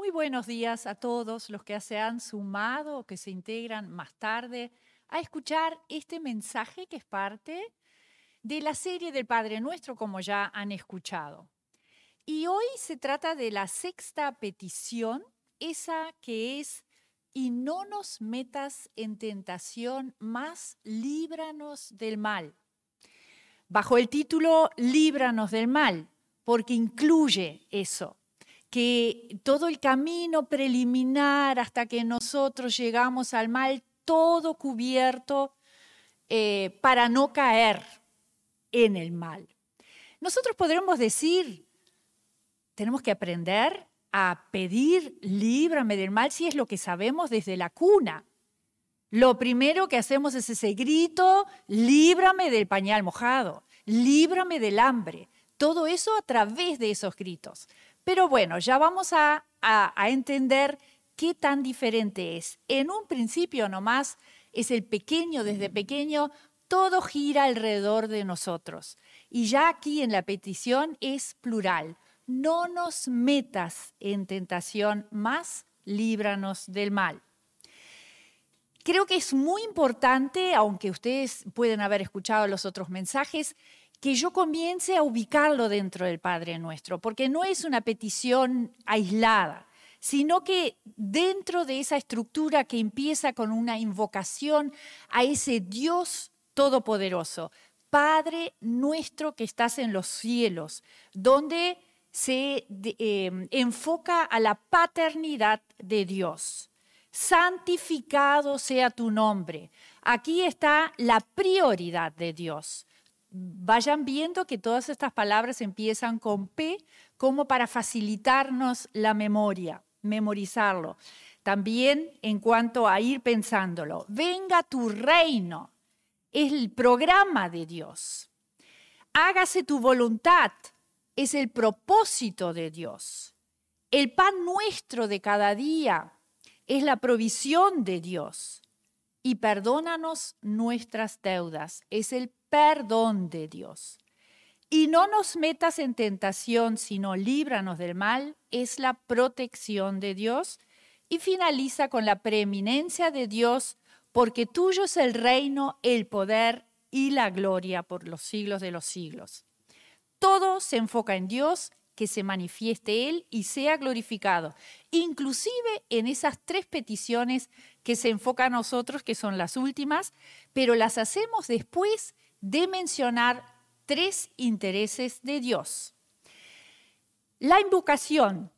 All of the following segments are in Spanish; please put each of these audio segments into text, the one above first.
Muy buenos días a todos los que se han sumado que se integran más tarde a escuchar este mensaje que es parte de la serie del Padre Nuestro, como ya han escuchado. Y hoy se trata de la sexta petición, esa que es, y no nos metas en tentación, más líbranos del mal. Bajo el título Líbranos del mal, porque incluye eso que todo el camino preliminar hasta que nosotros llegamos al mal, todo cubierto eh, para no caer en el mal. Nosotros podremos decir, tenemos que aprender a pedir líbrame del mal si es lo que sabemos desde la cuna. Lo primero que hacemos es ese grito, líbrame del pañal mojado, líbrame del hambre. Todo eso a través de esos gritos. Pero bueno, ya vamos a, entender qué tan diferente es. En un principio nomás es el pequeño, desde pequeño, todo gira alrededor de nosotros. Y ya aquí en la petición es plural. No nos metas en tentación, más líbranos del mal. Creo que es muy importante, aunque ustedes pueden haber escuchado los otros mensajes, que yo comience a ubicarlo dentro del Padre Nuestro, porque no es una petición aislada, sino que dentro de esa estructura que empieza con una invocación a ese Dios todopoderoso, Padre nuestro que estás en los cielos, donde se em, enfoca a la paternidad de Dios. Santificado sea tu nombre. Aquí está la prioridad de Dios vayan viendo que todas estas palabras empiezan con P como para facilitarnos la memoria, memorizarlo. También en cuanto a ir pensándolo, venga tu reino, es el programa de Dios. Hágase tu voluntad, es el propósito de Dios. El pan nuestro de cada día es la provisión de Dios. Y perdónanos nuestras deudas, es el perdón de Dios. Y no nos metas en tentación, sino líbranos del mal, es la protección de Dios. Y finaliza con la preeminencia de Dios, porque tuyo es el reino, el poder y la gloria por los siglos de los siglos. Todo se enfoca en Dios, que se manifieste Él y sea glorificado, inclusive en esas tres peticiones que se enfocan a nosotros, que son las últimas, pero las hacemos después de mencionar tres intereses de Dios. La invocación,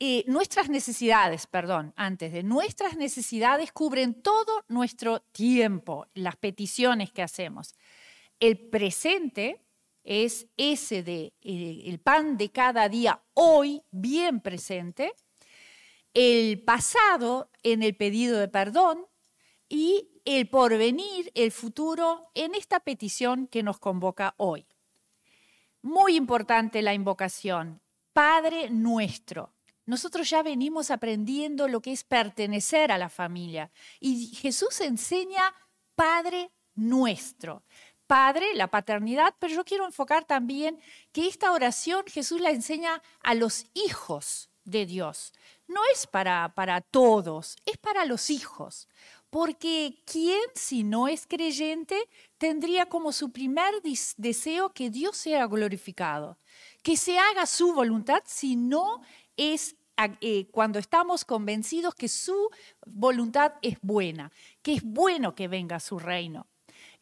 eh, nuestras necesidades, perdón, antes de nuestras necesidades cubren todo nuestro tiempo, las peticiones que hacemos. El presente es ese de eh, el pan de cada día hoy bien presente, el pasado en el pedido de perdón y el porvenir, el futuro, en esta petición que nos convoca hoy. Muy importante la invocación. Padre nuestro. Nosotros ya venimos aprendiendo lo que es pertenecer a la familia. Y Jesús enseña Padre nuestro. Padre, la paternidad, pero yo quiero enfocar también que esta oración Jesús la enseña a los hijos de Dios. No es para, para todos, es para los hijos. Porque ¿quién si no es creyente tendría como su primer deseo que Dios sea glorificado? Que se haga su voluntad si no es eh, cuando estamos convencidos que su voluntad es buena, que es bueno que venga su reino.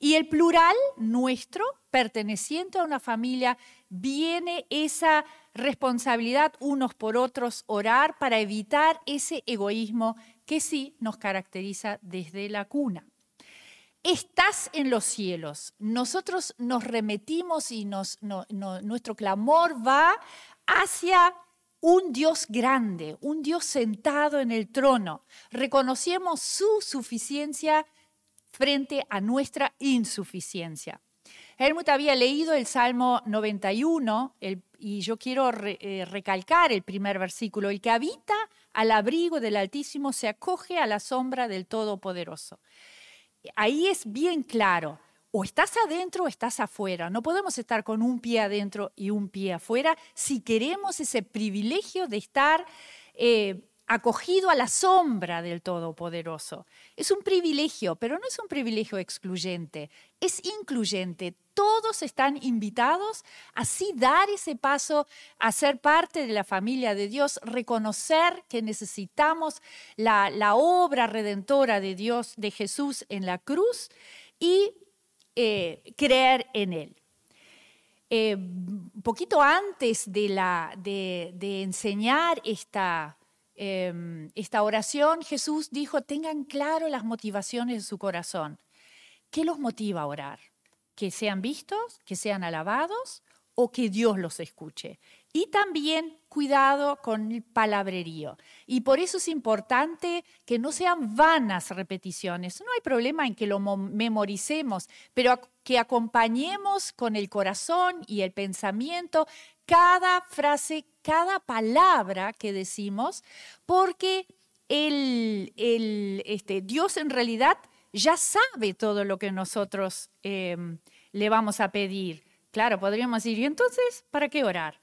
Y el plural nuestro, perteneciente a una familia, viene esa responsabilidad unos por otros, orar para evitar ese egoísmo que sí nos caracteriza desde la cuna. Estás en los cielos. Nosotros nos remetimos y nuestro clamor va hacia un Dios grande, un Dios sentado en el trono. Reconocemos su suficiencia frente a nuestra insuficiencia. Helmut había leído el Salmo 91 y yo quiero eh, recalcar el primer versículo, el que habita al abrigo del Altísimo se acoge a la sombra del Todopoderoso. Ahí es bien claro, o estás adentro o estás afuera. No podemos estar con un pie adentro y un pie afuera si queremos ese privilegio de estar eh, acogido a la sombra del Todopoderoso. Es un privilegio, pero no es un privilegio excluyente, es incluyente. Todos están invitados a así dar ese paso a ser parte de la familia de Dios, reconocer que necesitamos la, obra redentora de Dios, de Jesús en la cruz y eh, creer en Él. Eh, poquito antes de, enseñar esta, Em, esta oración, Jesús dijo, tengan claro las motivaciones de su corazón. ¿Qué los motiva a orar? ¿Que sean vistos, que sean alabados o que Dios los escuche? Y también cuidado con el palabrerío. Y por eso es importante que no sean vanas repeticiones. No hay problema en que lo memoricemos, pero que acompañemos con el corazón y el pensamiento cada frase, cada palabra que decimos, porque el, este, Dios en realidad ya sabe todo lo que nosotros em, le vamos a pedir. Claro, podríamos decir, ¿y entonces para qué orar?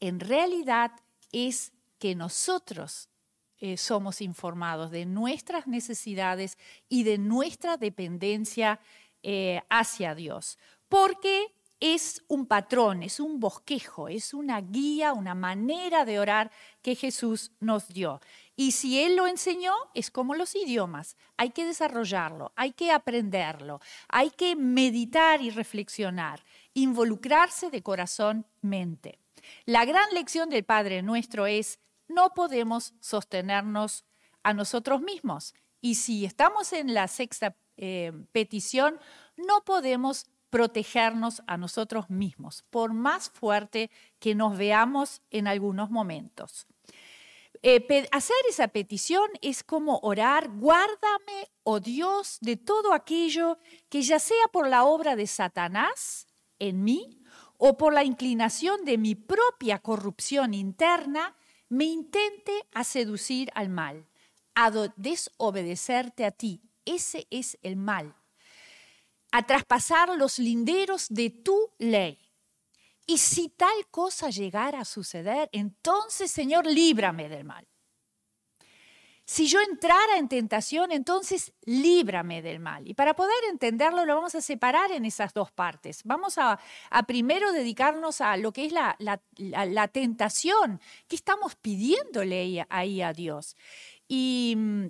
En realidad es que nosotros eh, somos informados de nuestras necesidades y de nuestra dependencia eh, hacia Dios. Porque es un patrón, es un bosquejo, es una guía, una manera de orar que Jesús nos dio. Y si Él lo enseñó, es como los idiomas, hay que desarrollarlo, hay que aprenderlo, hay que meditar y reflexionar, involucrarse de corazón, mente. La gran lección del Padre nuestro es, no podemos sostenernos a nosotros mismos. Y si estamos en la sexta eh, petición, no podemos protegernos a nosotros mismos, por más fuerte que nos veamos en algunos momentos. Eh, hacer esa petición es como orar, guárdame, oh Dios, de todo aquello que ya sea por la obra de Satanás en mí o por la inclinación de mi propia corrupción interna, me intente a seducir al mal, a desobedecerte a ti. Ese es el mal a traspasar los linderos de tu ley. Y si tal cosa llegara a suceder, entonces, Señor, líbrame del mal. Si yo entrara en tentación, entonces líbrame del mal. Y para poder entenderlo, lo vamos a separar en esas dos partes. Vamos a, primero dedicarnos a lo que es la, la tentación. ¿Qué estamos pidiéndole ahí a Dios? Y mm,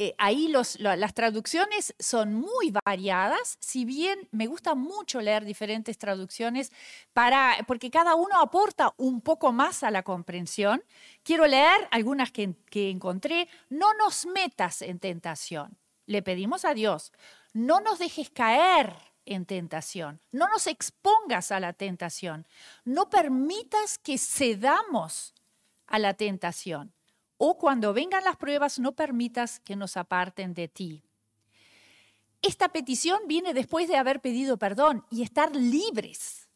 eh, ahí las traducciones son muy variadas, si bien me gusta mucho leer diferentes traducciones para, porque cada uno aporta un poco más a la comprensión. Quiero leer algunas que, que encontré. No nos metas en tentación. Le pedimos a Dios, no nos dejes caer en tentación, no nos expongas a la tentación, no permitas que cedamos a la tentación o cuando vengan las pruebas no permitas que nos aparten de ti. Esta petición viene después de haber pedido perdón y estar libres.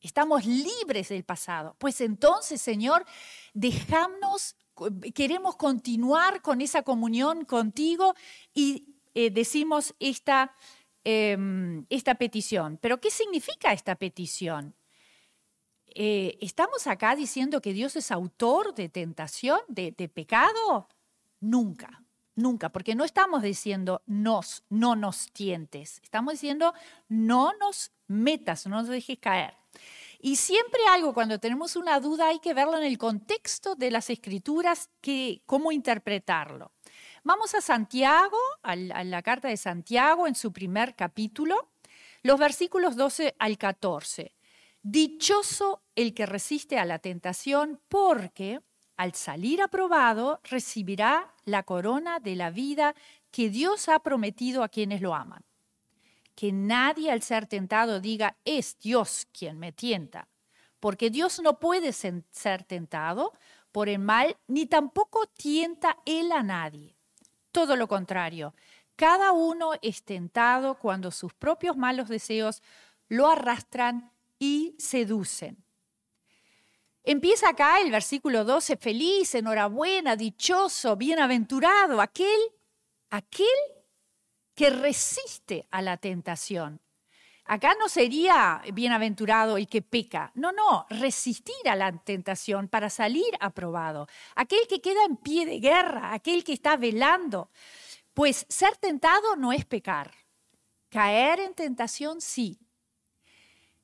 Estamos libres del pasado. Pues entonces, Señor, dejamos, queremos continuar con esa comunión contigo y eh, decimos esta, em, esta petición. Pero ¿qué significa esta petición? Eh, ¿estamos acá diciendo que Dios es autor de tentación, de, pecado? Nunca, nunca, porque no estamos diciendo nos, no nos tientes, estamos diciendo no nos metas, no nos dejes caer. Y siempre algo, cuando tenemos una duda, hay que verlo en el contexto de las escrituras, que, cómo interpretarlo. Vamos a Santiago, a la carta de Santiago, en su primer capítulo, los versículos 12 al 14. Dichoso el que resiste a la tentación, porque al salir aprobado recibirá la corona de la vida que Dios ha prometido a quienes lo aman. Que nadie al ser tentado diga, es Dios quien me tienta, porque Dios no puede ser tentado por el mal, ni tampoco tienta él a nadie. Todo lo contrario, cada uno es tentado cuando sus propios malos deseos lo arrastran y seducen. Empieza acá el versículo 12, feliz, enhorabuena, dichoso, bienaventurado, aquel, aquel que resiste a la tentación. Acá no sería bienaventurado el que peca. No, no, resistir a la tentación para salir aprobado. Aquel que queda en pie de guerra, aquel que está velando. Pues ser tentado no es pecar. Caer en tentación sí.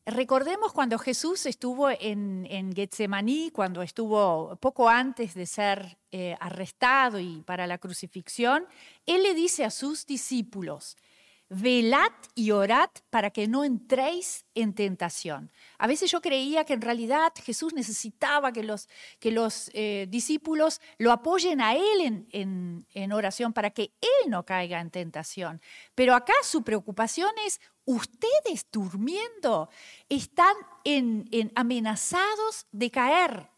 Recordemos cuando Jesús estuvo en, en Getsemaní, cuando estuvo poco antes de ser eh, arrestado y para la crucifixión, Él le dice a sus discípulos, velad y orad para que no entréis en tentación. A veces yo creía que en realidad Jesús necesitaba que los, que los eh, discípulos lo apoyen a Él en, oración para que Él no caiga en tentación. Pero acá su preocupación es, ustedes durmiendo están en, amenazados de caer.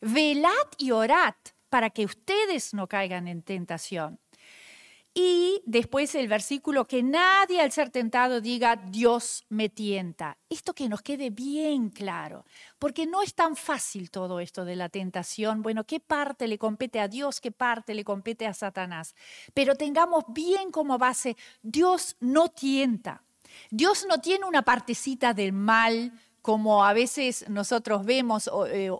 Velad y orad para que ustedes no caigan en tentación. Y después el versículo, que nadie al ser tentado diga, Dios me tienta. Esto que nos quede bien claro, porque no es tan fácil todo esto de la tentación. Bueno, ¿qué parte le compete a Dios? ¿Qué parte le compete a Satanás? Pero tengamos bien como base, Dios no tienta. Dios no tiene una partecita del mal, como a veces nosotros vemos o, eh,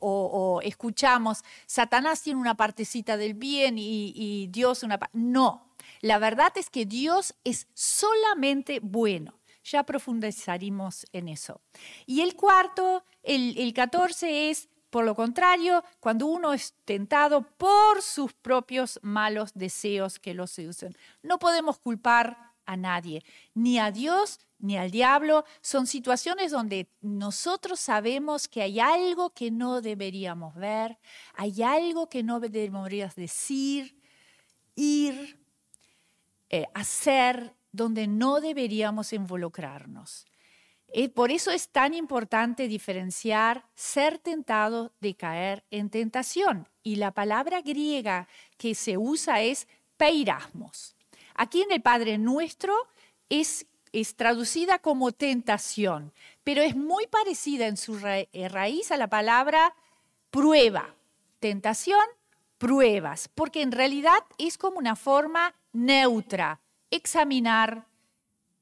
escuchamos, Satanás tiene una partecita del bien y, y Dios una. No, la verdad es que Dios es solamente bueno. Ya profundizaremos en eso. Y el cuarto, el, el 14 es, por lo contrario, cuando uno es tentado por sus propios malos deseos que lo seducen. No podemos culpar a nadie, ni a Dios ni al diablo. Son situaciones donde nosotros sabemos que hay algo que no deberíamos ver, hay algo que no deberíamos decir, ir, eh, hacer donde no deberíamos involucrarnos. Eh, por eso es tan importante diferenciar ser tentado de caer en tentación. Y la palabra griega que se usa es peirasmos. Aquí en el Padre Nuestro es, es traducida como tentación, pero es muy parecida en su eh, raíz a la palabra prueba. Tentación, pruebas, porque en realidad es como una forma neutra, examinar,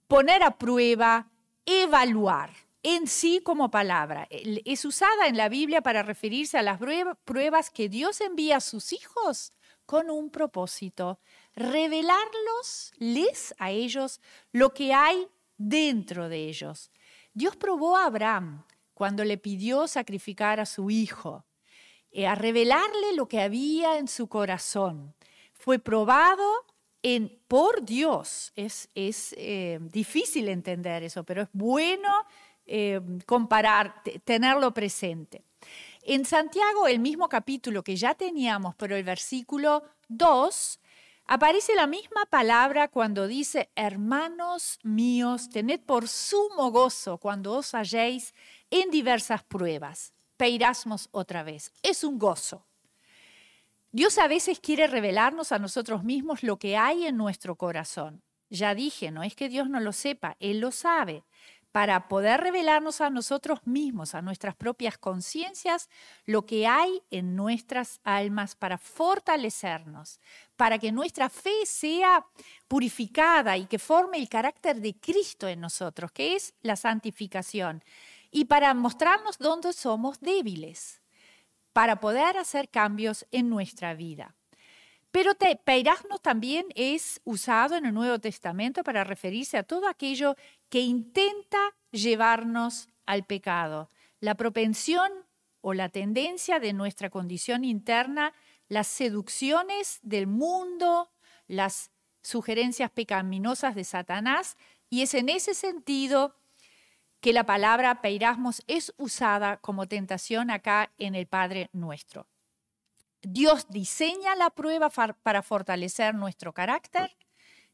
poner a prueba, evaluar en sí como palabra. Es usada en la Biblia para referirse a las pruebas que Dios envía a sus hijos con un propósito, revelarlos, a ellos lo que hay dentro de ellos. Dios probó a Abraham cuando le pidió sacrificar a su hijo, eh, a revelarle lo que había en su corazón. Fue probado por Dios. Es, eh, difícil entender eso, pero es bueno eh, comparar, tenerlo presente. En Santiago, el mismo capítulo que ya teníamos, pero el versículo 2, aparece la misma palabra cuando dice, hermanos míos, tened por sumo gozo cuando os halléis en diversas pruebas. Peirasmos otra vez. Es un gozo. Dios a veces quiere revelarnos a nosotros mismos lo que hay en nuestro corazón. Ya dije, no es que Dios no lo sepa, Él lo sabe. Para poder revelarnos a nosotros mismos, a nuestras propias conciencias, lo que hay en nuestras almas para fortalecernos, para que nuestra fe sea purificada y que forme el carácter de Cristo en nosotros, que es la santificación, y para mostrarnos dónde somos débiles para poder hacer cambios en nuestra vida. Pero te, también es usado en el Nuevo Testamento para referirse a todo aquello que intenta llevarnos al pecado, la propensión o la tendencia de nuestra condición interna, las seducciones del mundo, las sugerencias pecaminosas de Satanás, y es en ese sentido que la palabra peirasmos es usada como tentación acá en el Padre nuestro. Dios diseña la prueba para fortalecer nuestro carácter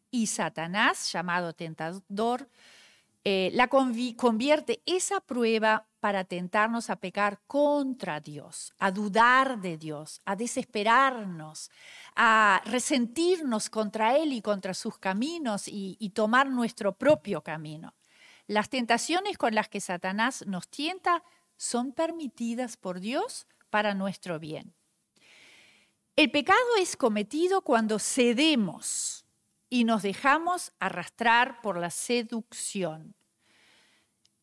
y Satanás, llamado tentador, eh, la convierte esa prueba para tentarnos a pecar contra Dios, a dudar de Dios, a desesperarnos, a resentirnos contra Él y contra sus caminos y tomar nuestro propio camino. Las tentaciones con las que Satanás nos tienta son permitidas por Dios para nuestro bien. El pecado es cometido cuando cedemos y nos dejamos arrastrar por la seducción.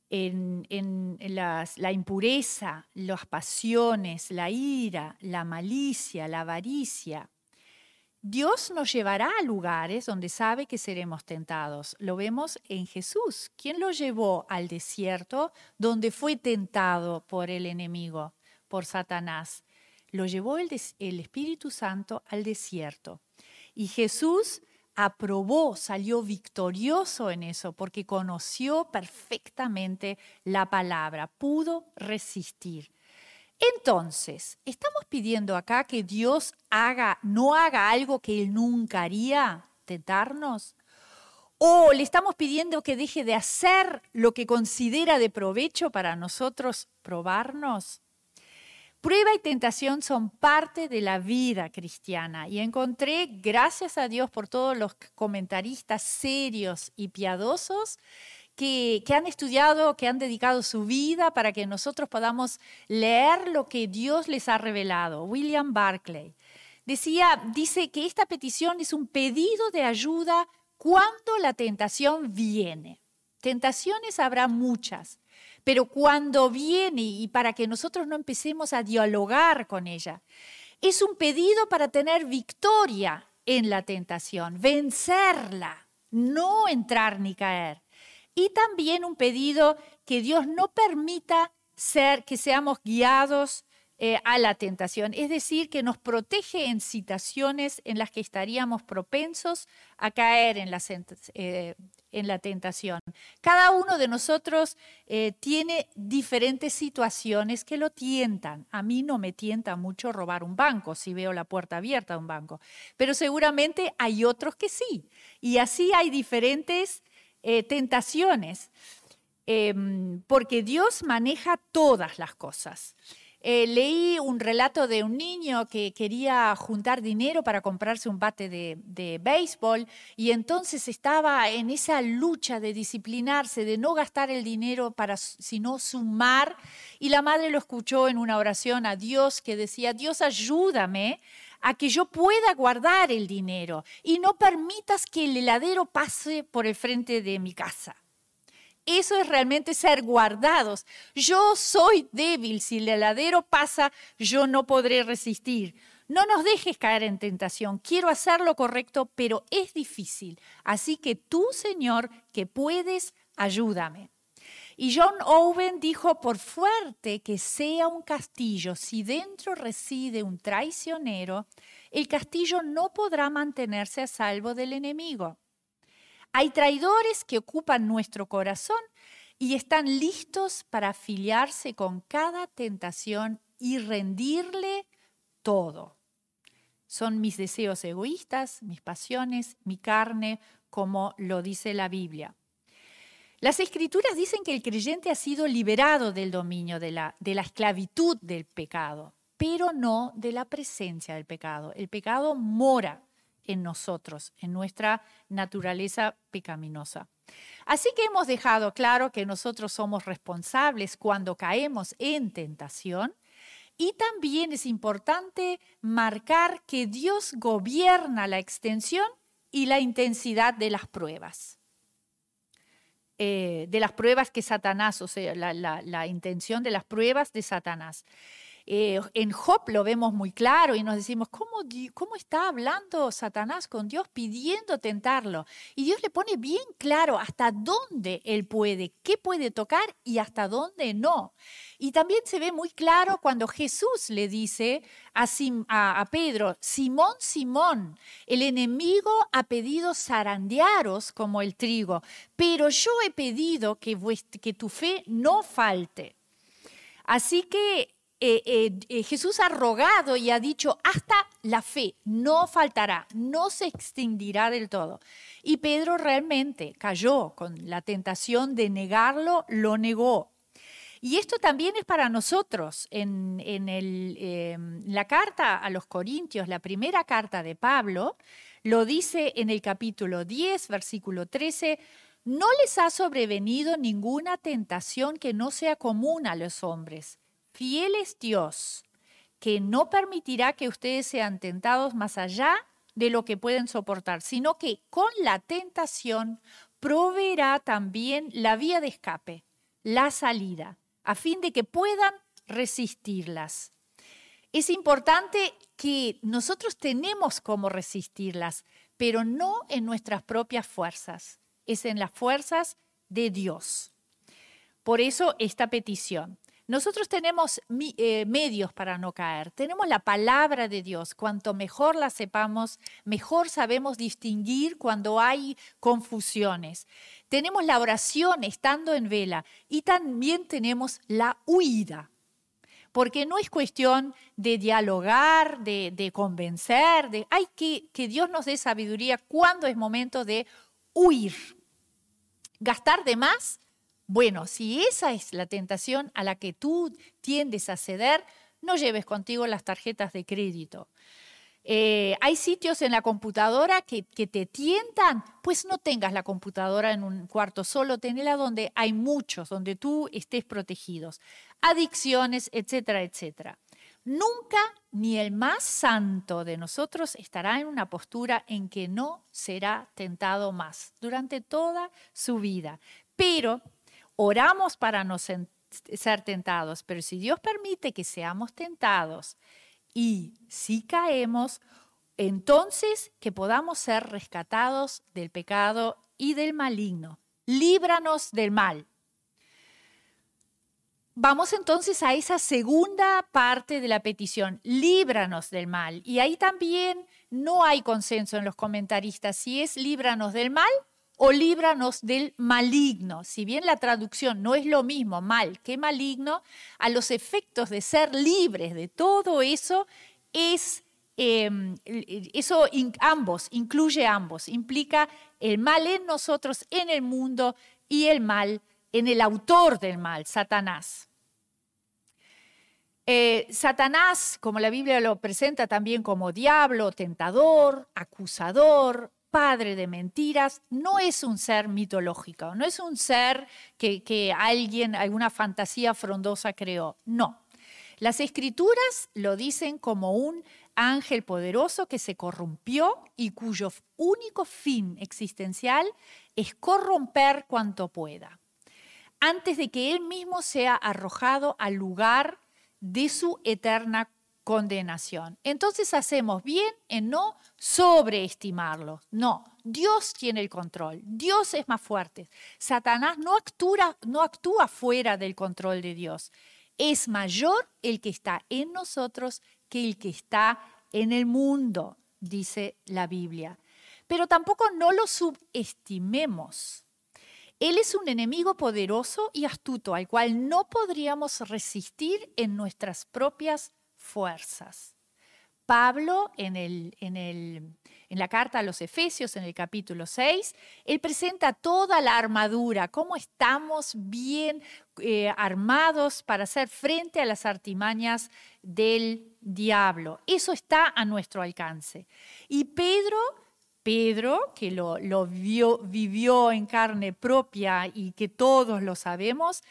en, la impureza, las pasiones, la ira, la malicia, la avaricia. Dios nos llevará a lugares donde sabe que seremos tentados. Lo vemos en Jesús. ¿Quién lo llevó al desierto donde fue tentado por el enemigo, por Satanás? Lo llevó el, el Espíritu Santo al desierto. Y Jesús aprobó, salió victorioso en eso, porque conoció perfectamente la palabra, pudo resistir. Entonces, ¿estamos pidiendo acá que Dios haga, no haga algo que Él nunca haría, tentarnos? ¿O le estamos pidiendo que deje de hacer lo que considera de provecho para nosotros probarnos? Prueba y tentación son parte de la vida cristiana y encontré, gracias a Dios por todos los comentaristas serios y piadosos, que, han estudiado, que han dedicado su vida para que nosotros podamos leer lo que Dios les ha revelado. William Barclay decía, dice que esta petición es un pedido de ayuda cuando la tentación viene. Tentaciones habrá muchas, pero cuando viene y para que nosotros no empecemos a dialogar con ella, es un pedido para tener victoria en la tentación, vencerla, no entrar ni caer. Y también un pedido que Dios no permita ser que seamos guiados eh, a la tentación, es decir, que nos protege en situaciones en las que estaríamos propensos a caer en la, eh, en la tentación. Cada uno de nosotros eh, tiene diferentes situaciones que lo tientan. A mí no me tienta mucho robar un banco si veo la puerta abierta de un banco, pero seguramente hay otros que sí. Y así hay diferentes tentaciones, em, porque Dios maneja todas las cosas. Eh, leí un relato de un niño que quería juntar dinero para comprarse un bate de, béisbol y entonces estaba en esa lucha de disciplinarse, de no gastar el dinero para sino sumar. Y la madre lo escuchó en una oración a Dios que decía, Dios ayúdame a que yo pueda guardar el dinero y no permitas que el heladero pase por el frente de mi casa. Eso es realmente ser guardados. Yo soy débil, si el heladero pasa, yo no podré resistir. No nos dejes caer en tentación. Quiero hacer lo correcto, pero es difícil. Así que tú, Señor, que puedes, ayúdame. Y John Owen dijo, por fuerte que sea un castillo, si dentro reside un traicionero, el castillo no podrá mantenerse a salvo del enemigo. Hay traidores que ocupan nuestro corazón y están listos para afiliarse con cada tentación y rendirle todo. Son mis deseos egoístas, mis pasiones, mi carne, como lo dice la Biblia. Las escrituras dicen que el creyente ha sido liberado del dominio de la, esclavitud del pecado, pero no de la presencia del pecado. El pecado mora en nosotros, en nuestra naturaleza pecaminosa. Así que hemos dejado claro que nosotros somos responsables cuando caemos en tentación y también es importante marcar que Dios gobierna la extensión y la intensidad de las pruebas. Eh, de las pruebas que Satanás, o sea, la, la intención de las pruebas de Satanás. Eh, en Job lo vemos muy claro y nos decimos, ¿cómo, ¿cómo está hablando Satanás con Dios pidiendo tentarlo? Y Dios le pone bien claro hasta dónde él puede, qué puede tocar y hasta dónde no. Y también se ve muy claro cuando Jesús le dice a, a, Pedro, Simón, Simón, el enemigo ha pedido zarandearos como el trigo, pero yo he pedido que, que tu fe no falte. Así que eh, eh, eh, Jesús ha rogado y ha dicho, hasta la fe no faltará, no se extinguirá del todo. Y Pedro realmente cayó con la tentación de negarlo, lo negó. Y esto también es para nosotros. En, em, la carta a los Corintios, la primera carta de Pablo, lo dice en el capítulo 10, versículo 13, no les ha sobrevenido ninguna tentación que no sea común a los hombres Fiel es Dios, que no permitirá que ustedes sean tentados más allá de lo que pueden soportar, sino que con la tentación proveerá también la vía de escape, la salida, a fin de que puedan resistirlas. Es importante que nosotros tenemos cómo resistirlas, pero no en nuestras propias fuerzas, es en las fuerzas de Dios. Por eso esta petición. Nosotros tenemos eh, medios para no caer, tenemos la palabra de Dios. Cuanto mejor la sepamos, mejor sabemos distinguir cuando hay confusiones. Tenemos la oración estando en vela y también tenemos la huida. Porque no es cuestión de dialogar, de, convencer, de, hay que que Dios nos dé sabiduría cuando es momento de huir. Gastar de más bueno, si esa es la tentación a la que tú tiendes a ceder, no lleves contigo las tarjetas de crédito. Eh, hay sitios en la computadora que, te tientan, pues no tengas la computadora en un cuarto solo, tenela donde hay muchos, donde tú estés protegidos. Adicciones, etcétera, etcétera. Nunca ni el más santo de nosotros estará en una postura en que no será tentado más durante toda su vida. Pero oramos para no ser tentados, pero si Dios permite que seamos tentados y si caemos, entonces que podamos ser rescatados del pecado y del maligno. Líbranos del mal. Vamos entonces a esa segunda parte de la petición, líbranos del mal. Y ahí también no hay consenso en los comentaristas si es líbranos del mal o líbranos del maligno. Si bien la traducción no es lo mismo mal que maligno, a los efectos de ser libres de todo eso es em, eso ambos, incluye ambos, implica el mal en nosotros, en el mundo y el mal en el autor del mal, Satanás. Eh, Satanás, como la Biblia lo presenta también como diablo, tentador, acusador, padre de mentiras, no es un ser mitológico, no es un ser que, alguien, alguna fantasía frondosa creó, no. Las escrituras lo dicen como un ángel poderoso que se corrompió y cuyo único fin existencial es corromper cuanto pueda, antes de que él mismo sea arrojado al lugar de su eterna condenación. Entonces hacemos bien en no sobreestimarlo. No, Dios tiene el control, Dios es más fuerte. Satanás no actúa, no actúa fuera del control de Dios. Es mayor el que está en nosotros que el que está en el mundo, dice la Biblia. Pero tampoco no lo subestimemos. Él es un enemigo poderoso y astuto al cual no podríamos resistir en nuestras propias fuerzas. Pablo en, el, en, el, en, la carta a los Efesios, en el capítulo 6, él presenta toda la armadura, cómo estamos bien eh, armados para hacer frente a las artimañas del diablo. Eso está a nuestro alcance. Y Pedro, Pedro, que lo, lo vio, vivió en carne propia y que todos lo sabemos,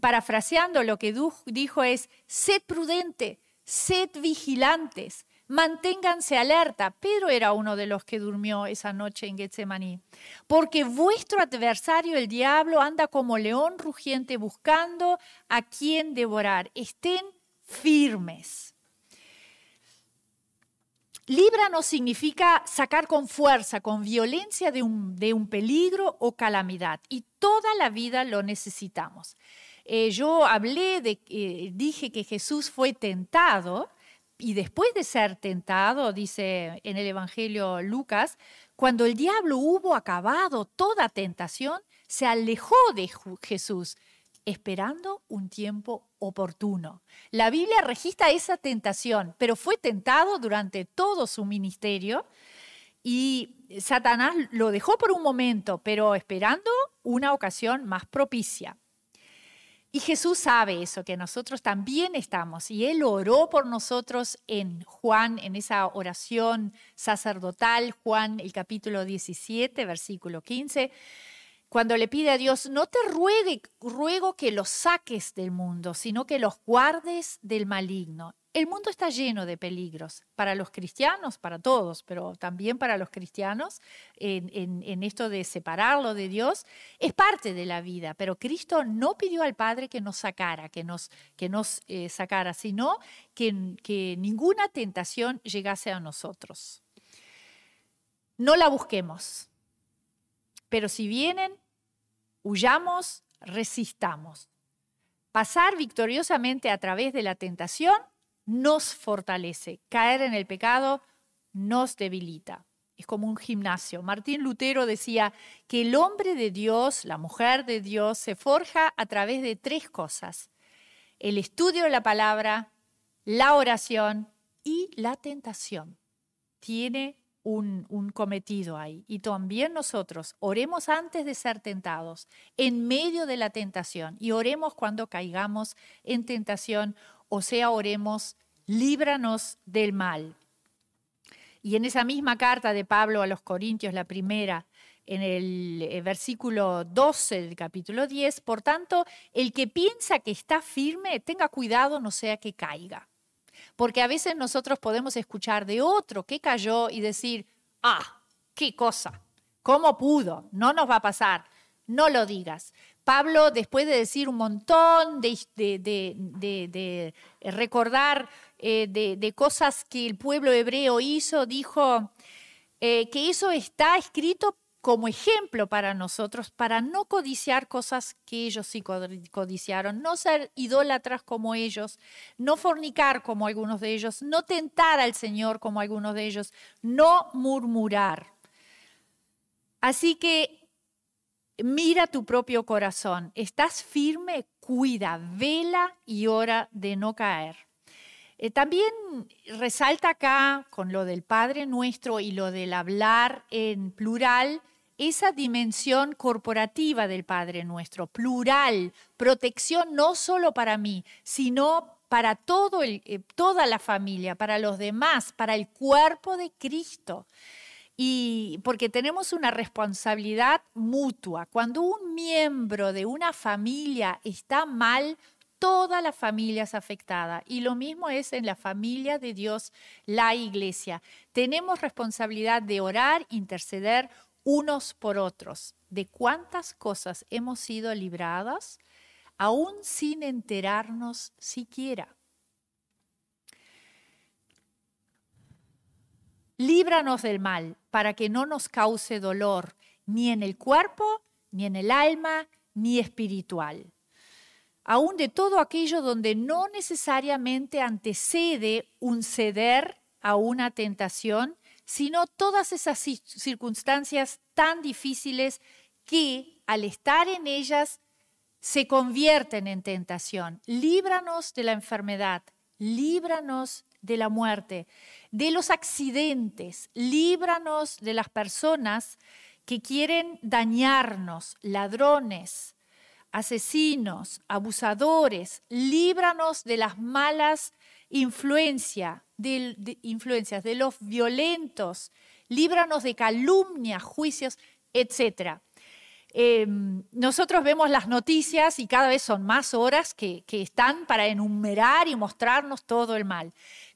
parafraseando lo que dijo es, sed prudente sed vigilantes, manténganse alerta. Pedro era uno de los que durmió esa noche en Getsemaní. Porque vuestro adversario, el diablo, anda como león rugiente buscando a quien devorar. Estén firmes. Líbranos significa sacar con fuerza, con violencia de un, de un peligro o calamidad. Y toda la vida lo necesitamos. Eh, yo hablé de, eh, dije que Jesús fue tentado y después de ser tentado, dice en el Evangelio Lucas, cuando el diablo hubo acabado toda tentación, se alejó de Jesús, esperando un tiempo oportuno. La Biblia registra esa tentación, pero fue tentado durante todo su ministerio y Satanás lo dejó por un momento, pero esperando una ocasión más propicia. Y Jesús sabe eso, que nosotros también estamos. Y Él oró por nosotros en Juan, en esa oración sacerdotal, Juan el capítulo 17, versículo 15. cuando le pide a Dios, no te ruegue, ruego que los saques del mundo, sino que los guardes del maligno. El mundo está lleno de peligros para los cristianos, para todos, pero también para los cristianos, en, esto de separarlo de Dios, es parte de la vida, pero Cristo no pidió al Padre que nos sacara, que nos, que nos eh, sacara, sino que, que ninguna tentación llegase a nosotros. No la busquemos, pero si vienen, huyamos, resistamos. Pasar victoriosamente a través de la tentación nos fortalece. Caer en el pecado nos debilita. Es como un gimnasio. Martín Lutero decía que el hombre de Dios, la mujer de Dios, se forja a través de tres cosas. El estudio de la palabra, la oración y la tentación. Tiene un, un, cometido ahí. Y también nosotros oremos antes de ser tentados, en medio de la tentación, y oremos cuando caigamos en tentación o sea, oremos, líbranos del mal. Y en esa misma carta de Pablo a los Corintios, la primera, en el eh, versículo 12 del capítulo 10, por tanto, el que piensa que está firme, tenga cuidado, no sea que caiga. Porque a veces nosotros podemos escuchar de otro que cayó y decir, ah, qué cosa, ¿cómo pudo? No nos va a pasar. No lo digas. Pablo, después de decir un montón de, de, recordar eh, de, cosas que el pueblo hebreo hizo, dijo eh, que eso está escrito como ejemplo para nosotros, para no codiciar cosas que ellos sí codiciaron, no ser idólatras como ellos, no fornicar como algunos de ellos, no tentar al Señor como algunos de ellos, no murmurar. Así que Mira tu propio corazón. ¿Estás firme? Cuida, vela y ora de no caer. Eh, también resalta acá con lo del Padre Nuestro y lo del hablar en plural, esa dimensión corporativa del Padre Nuestro, plural, protección no solo para mí, sino para todo el, eh, toda la familia, para los demás, para el cuerpo de Cristo y porque tenemos una responsabilidad mutua. Cuando un miembro de una familia está mal, toda la familia es afectada. Y lo mismo es en la familia de Dios, la iglesia. Tenemos responsabilidad de orar, interceder unos por otros. De cuántas cosas hemos sido libradas, aún sin enterarnos siquiera. Líbranos del mal, para que no nos cause dolor, ni en el cuerpo, ni en el alma, ni espiritual. Aún de todo aquello donde no necesariamente antecede un ceder a una tentación, sino todas esas circunstancias tan difíciles que al estar en ellas se convierten en tentación. Líbranos de la enfermedad, líbranos de la muerte, de los accidentes, líbranos de las personas que quieren dañarnos, ladrones, asesinos, abusadores, líbranos de las malas influencias, de, influencias, de los violentos, líbranos de calumnias, juicios, etc. Em, nosotros vemos las noticias y cada vez son más horas que están para enumerar y mostrarnos todo el mal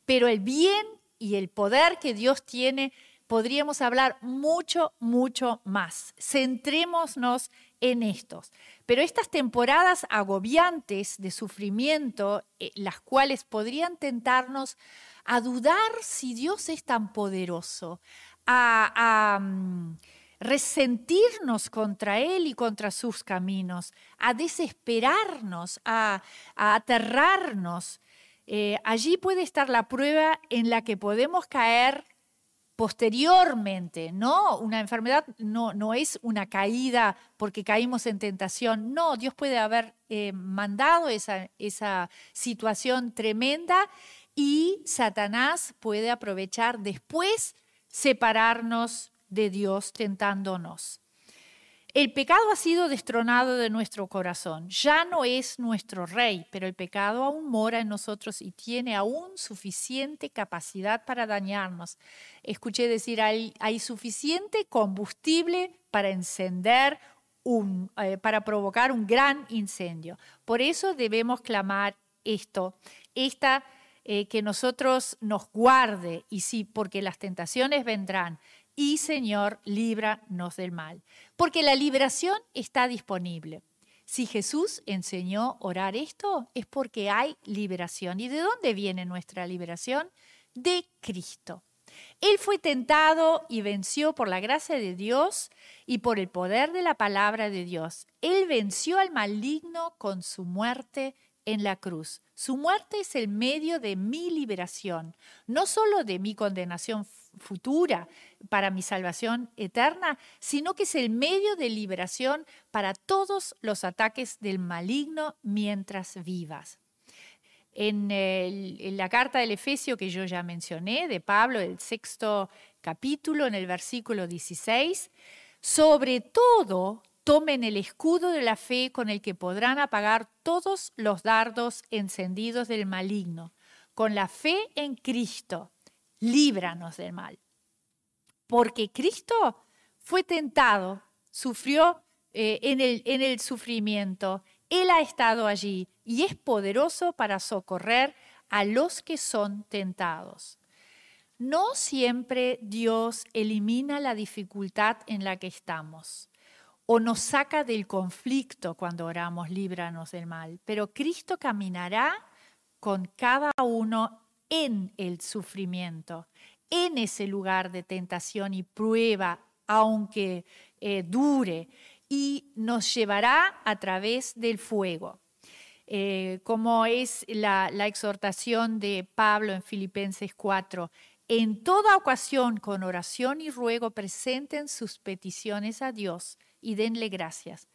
pero el bien y el poder que Dios tiene, podríamos hablar mucho, mucho más. Centrémonos en estos. Pero estas temporadas agobiantes de sufrimiento, eh, las cuales podrían tentarnos a dudar si Dios es tan poderoso, a, mm, resentirnos contra Él y contra sus caminos, a desesperarnos, a aterrarnos, eh, allí puede estar la prueba en la que podemos caer posteriormente, ¿no? Una enfermedad no, no es una caída porque caímos en tentación, no, Dios puede haber eh, mandado esa, esa situación tremenda y Satanás puede aprovechar después separarnos de Dios tentándonos. El pecado ha sido destronado de nuestro corazón. Ya no es nuestro rey, pero el pecado aún mora en nosotros y tiene aún suficiente capacidad para dañarnos. Escuché decir, hay, suficiente combustible para encender un, eh, para provocar un gran incendio. Por eso debemos clamar esto, esta eh, que nosotros nos guarde, y sí, porque las tentaciones vendrán, y Señor, líbranos del mal. Porque la liberación está disponible. Si Jesús enseñó orar esto, es porque hay liberación. ¿Y de dónde viene nuestra liberación? De Cristo. Él fue tentado y venció por la gracia de Dios y por el poder de la palabra de Dios. Él venció al maligno con su muerte en la cruz. Su muerte es el medio de mi liberación, no solo de mi condenación futura para mi salvación eterna, sino que es el medio de liberación para todos los ataques del maligno mientras vivas. En, en, la carta del Efesio que yo ya mencioné, de Pablo, el sexto capítulo, en el versículo 16, sobre todo tomen el escudo de la fe con el que podrán apagar todos los dardos encendidos del maligno. Con la fe en Cristo, líbranos del mal. Porque Cristo fue tentado, sufrió eh, en, el, en el sufrimiento, Él ha estado allí y es poderoso para socorrer a los que son tentados. No siempre Dios elimina la dificultad en la que estamos o nos saca del conflicto cuando oramos, líbranos del mal. Pero Cristo caminará con cada uno en el sufrimiento, en ese lugar de tentación y prueba, aunque eh, dure, y nos llevará a través del fuego. Eh, como es la, la exhortación de Pablo en Filipenses 4, en toda ocasión, con oración y ruego, presenten sus peticiones a Dios y denle gracias.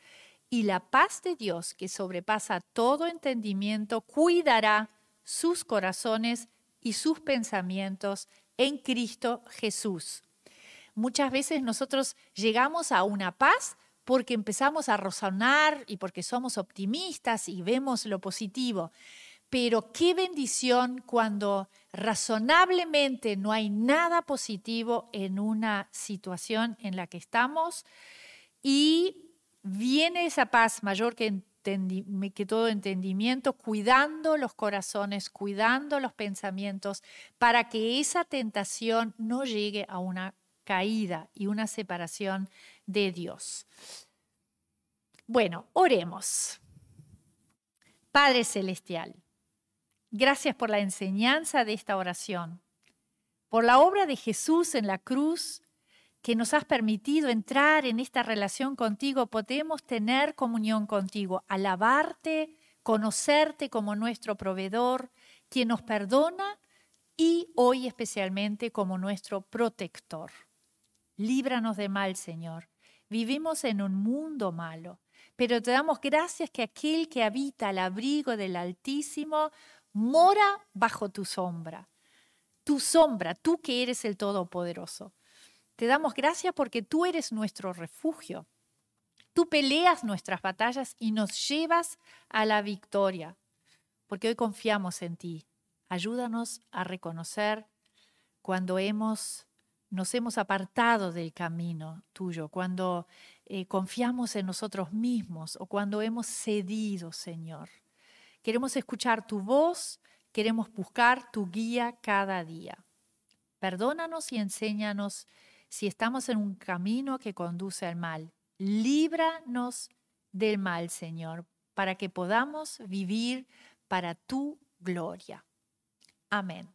Y la paz de Dios, que sobrepasa todo entendimiento, cuidará sus corazones y sus pensamientos en Cristo Jesús. Muchas veces nosotros llegamos a una paz porque empezamos a razonar y porque somos optimistas y vemos lo positivo. Pero qué bendición cuando razonablemente no hay nada positivo en una situación en la que estamos y viene esa paz mayor que, que todo entendimiento, cuidando los corazones, cuidando los pensamientos, para que esa tentación no llegue a una caída y una separación de Dios. Bueno, oremos. Padre Celestial, gracias por la enseñanza de esta oración, por la obra de Jesús en la cruz que nos has permitido entrar en esta relación contigo, podemos tener comunión contigo, alabarte, conocerte como nuestro proveedor, quien nos perdona y hoy especialmente como nuestro protector. Líbranos de mal, Señor. Vivimos en un mundo malo, pero te damos gracias que aquel que habita al abrigo del Altísimo mora bajo tu sombra. Tu sombra, tú que eres el Todopoderoso. Te damos gracias porque tú eres nuestro refugio. Tú peleas nuestras batallas y nos llevas a la victoria, porque hoy confiamos en ti. Ayúdanos a reconocer cuando hemos, nos hemos apartado del camino tuyo, cuando eh, confiamos en nosotros mismos o cuando hemos cedido, Señor. Queremos escuchar tu voz, queremos buscar tu guía cada día. Perdónanos y enséñanos si estamos en un camino que conduce al mal. Líbranos del mal, Señor, para que podamos vivir para tu gloria. Amén.